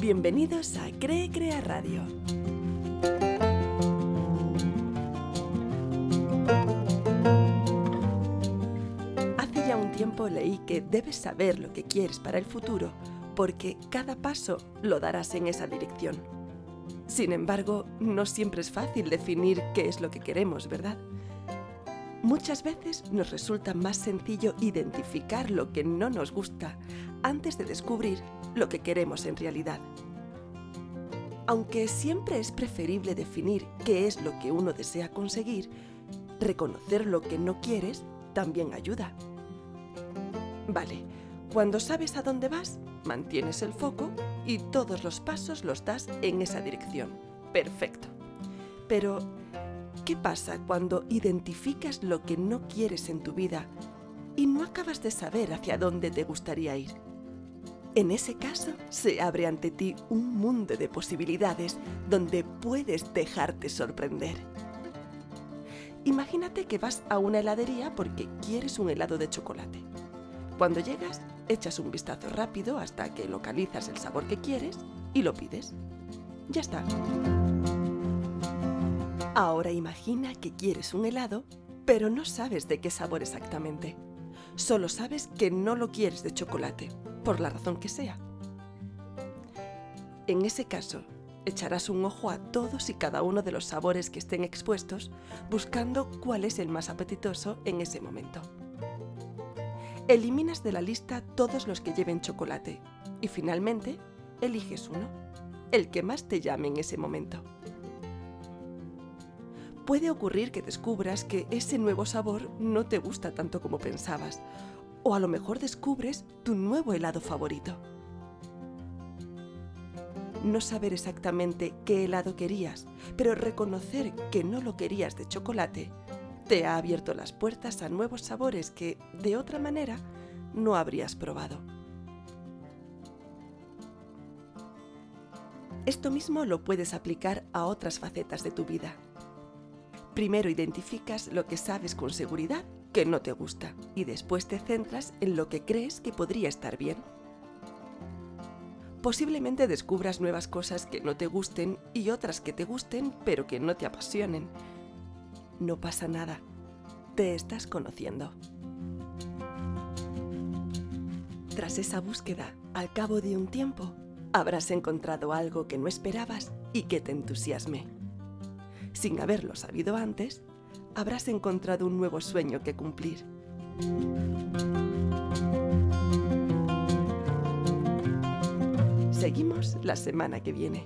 Bienvenidos a Cree Crea Radio. Hace ya un tiempo leí que debes saber lo que quieres para el futuro porque cada paso lo darás en esa dirección. Sin embargo, no siempre es fácil definir qué es lo que queremos, ¿verdad? Muchas veces nos resulta más sencillo identificar lo que no nos gusta antes de descubrir lo que queremos en realidad. Aunque siempre es preferible definir qué es lo que uno desea conseguir, reconocer lo que no quieres también ayuda. Vale, cuando sabes a dónde vas, mantienes el foco y todos los pasos los das en esa dirección. Perfecto. Pero, ¿Qué pasa cuando identificas lo que no quieres en tu vida y no acabas de saber hacia dónde te gustaría ir? En ese caso, se abre ante ti un mundo de posibilidades donde puedes dejarte sorprender. Imagínate que vas a una heladería porque quieres un helado de chocolate. Cuando llegas, echas un vistazo rápido hasta que localizas el sabor que quieres y lo pides. Ya está. Ahora imagina que quieres un helado, pero no sabes de qué sabor exactamente. Solo sabes que no lo quieres de chocolate, por la razón que sea. En ese caso, echarás un ojo a todos y cada uno de los sabores que estén expuestos, buscando cuál es el más apetitoso en ese momento. Eliminas de la lista todos los que lleven chocolate y finalmente eliges uno, el que más te llame en ese momento puede ocurrir que descubras que ese nuevo sabor no te gusta tanto como pensabas, o a lo mejor descubres tu nuevo helado favorito. No saber exactamente qué helado querías, pero reconocer que no lo querías de chocolate, te ha abierto las puertas a nuevos sabores que, de otra manera, no habrías probado. Esto mismo lo puedes aplicar a otras facetas de tu vida. Primero identificas lo que sabes con seguridad que no te gusta y después te centras en lo que crees que podría estar bien. Posiblemente descubras nuevas cosas que no te gusten y otras que te gusten pero que no te apasionen. No pasa nada, te estás conociendo. Tras esa búsqueda, al cabo de un tiempo, habrás encontrado algo que no esperabas y que te entusiasme sin haberlo sabido antes, habrás encontrado un nuevo sueño que cumplir. Seguimos la semana que viene.